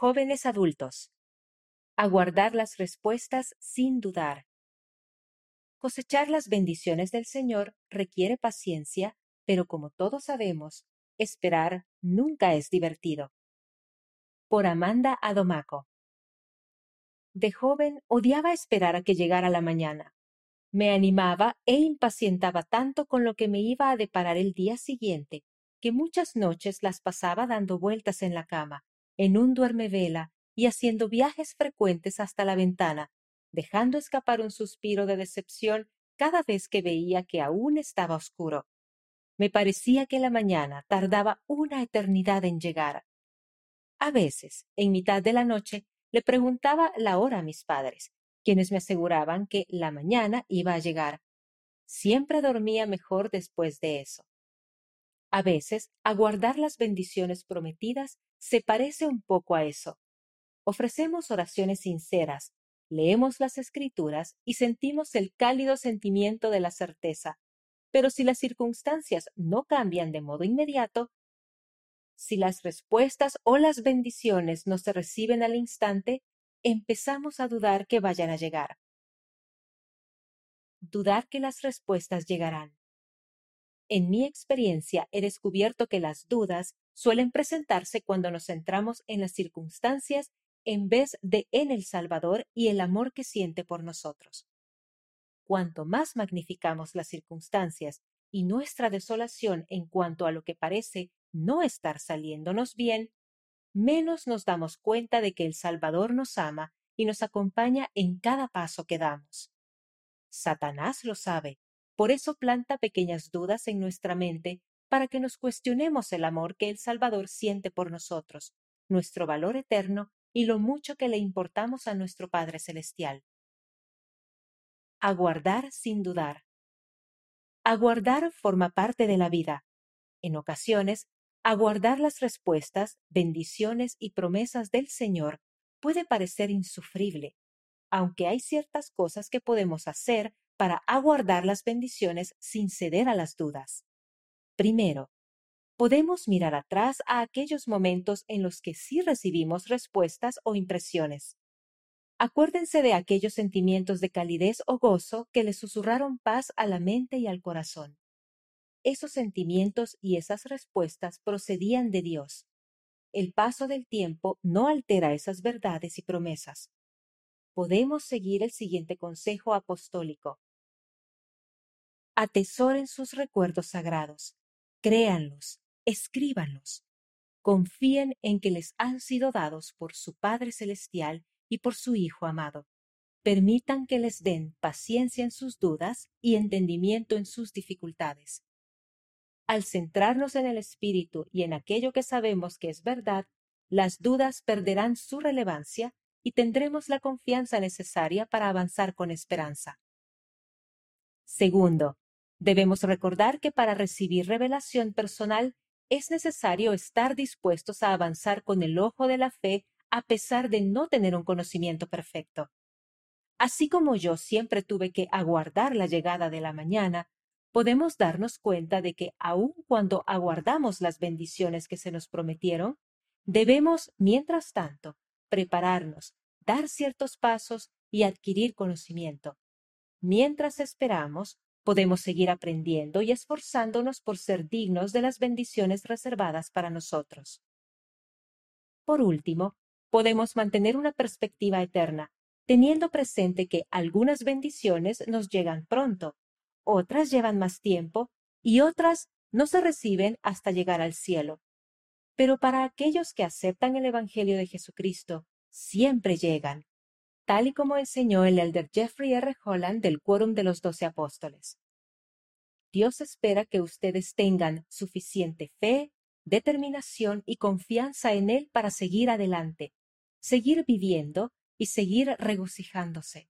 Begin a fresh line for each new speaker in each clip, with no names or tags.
Jóvenes adultos. Aguardar las respuestas sin dudar. Cosechar las bendiciones del Señor requiere paciencia, pero como todos sabemos, esperar nunca es divertido. Por Amanda Adomaco. De joven odiaba esperar a que llegara la mañana. Me animaba e impacientaba tanto con lo que me iba a deparar el día siguiente, que muchas noches las pasaba dando vueltas en la cama, en un duermevela y haciendo viajes frecuentes hasta la ventana, dejando escapar un suspiro de decepción cada vez que veía que aún estaba oscuro. Me parecía que la mañana tardaba una eternidad en llegar. A veces, en mitad de la noche, le preguntaba la hora a mis padres, quienes me aseguraban que la mañana iba a llegar. Siempre dormía mejor después de eso. A veces, aguardar las bendiciones prometidas se parece un poco a eso. Ofrecemos oraciones sinceras, leemos las escrituras y sentimos el cálido sentimiento de la certeza. Pero si las circunstancias no cambian de modo inmediato, si las respuestas o las bendiciones no se reciben al instante, empezamos a dudar que vayan a llegar. Dudar que las respuestas llegarán. En mi experiencia he descubierto que las dudas suelen presentarse cuando nos centramos en las circunstancias en vez de en el Salvador y el amor que siente por nosotros. Cuanto más magnificamos las circunstancias y nuestra desolación en cuanto a lo que parece no estar saliéndonos bien, menos nos damos cuenta de que el Salvador nos ama y nos acompaña en cada paso que damos. Satanás lo sabe, por eso planta pequeñas dudas en nuestra mente para que nos cuestionemos el amor que el Salvador siente por nosotros, nuestro valor eterno y lo mucho que le importamos a nuestro Padre Celestial. Aguardar sin dudar. Aguardar forma parte de la vida. En ocasiones Aguardar las respuestas, bendiciones y promesas del Señor puede parecer insufrible, aunque hay ciertas cosas que podemos hacer para aguardar las bendiciones sin ceder a las dudas. Primero, podemos mirar atrás a aquellos momentos en los que sí recibimos respuestas o impresiones. Acuérdense de aquellos sentimientos de calidez o gozo que le susurraron paz a la mente y al corazón esos sentimientos y esas respuestas procedían de Dios. El paso del tiempo no altera esas verdades y promesas. Podemos seguir el siguiente consejo apostólico. Atesoren sus recuerdos sagrados, créanlos, escríbanlos, confíen en que les han sido dados por su Padre Celestial y por su Hijo amado. Permitan que les den paciencia en sus dudas y entendimiento en sus dificultades. Al centrarnos en el espíritu y en aquello que sabemos que es verdad, las dudas perderán su relevancia y tendremos la confianza necesaria para avanzar con esperanza. Segundo, debemos recordar que para recibir revelación personal es necesario estar dispuestos a avanzar con el ojo de la fe a pesar de no tener un conocimiento perfecto. Así como yo siempre tuve que aguardar la llegada de la mañana, podemos darnos cuenta de que aun cuando aguardamos las bendiciones que se nos prometieron, debemos, mientras tanto, prepararnos, dar ciertos pasos y adquirir conocimiento. Mientras esperamos, podemos seguir aprendiendo y esforzándonos por ser dignos de las bendiciones reservadas para nosotros. Por último, podemos mantener una perspectiva eterna, teniendo presente que algunas bendiciones nos llegan pronto otras llevan más tiempo y otras no se reciben hasta llegar al cielo. Pero para aquellos que aceptan el Evangelio de Jesucristo, siempre llegan, tal y como enseñó el elder Jeffrey R. Holland del Quórum de los Doce Apóstoles. Dios espera que ustedes tengan suficiente fe, determinación y confianza en Él para seguir adelante, seguir viviendo y seguir regocijándose.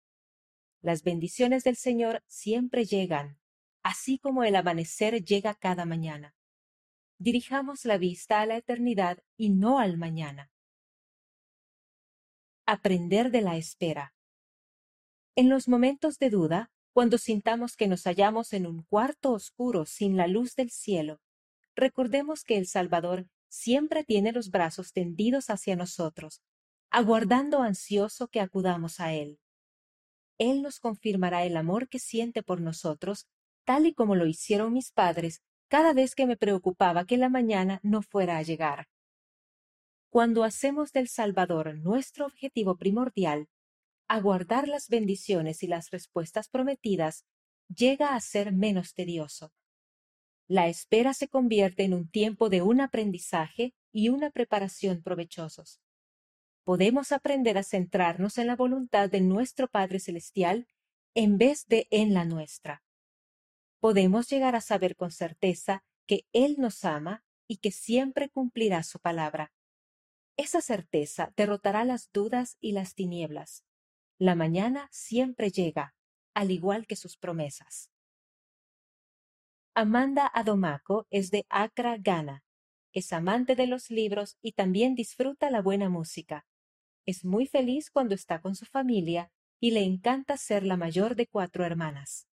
Las bendiciones del Señor siempre llegan, así como el amanecer llega cada mañana. Dirijamos la vista a la eternidad y no al mañana. Aprender de la espera. En los momentos de duda, cuando sintamos que nos hallamos en un cuarto oscuro sin la luz del cielo, recordemos que el Salvador siempre tiene los brazos tendidos hacia nosotros, aguardando ansioso que acudamos a Él. Él nos confirmará el amor que siente por nosotros, tal y como lo hicieron mis padres cada vez que me preocupaba que la mañana no fuera a llegar. Cuando hacemos del Salvador nuestro objetivo primordial, aguardar las bendiciones y las respuestas prometidas llega a ser menos tedioso. La espera se convierte en un tiempo de un aprendizaje y una preparación provechosos. Podemos aprender a centrarnos en la voluntad de nuestro Padre Celestial en vez de en la nuestra. Podemos llegar a saber con certeza que Él nos ama y que siempre cumplirá su palabra. Esa certeza derrotará las dudas y las tinieblas. La mañana siempre llega, al igual que sus promesas. Amanda Adomaco es de Accra, Ghana. Es amante de los libros y también disfruta la buena música. Es muy feliz cuando está con su familia y le encanta ser la mayor de cuatro hermanas.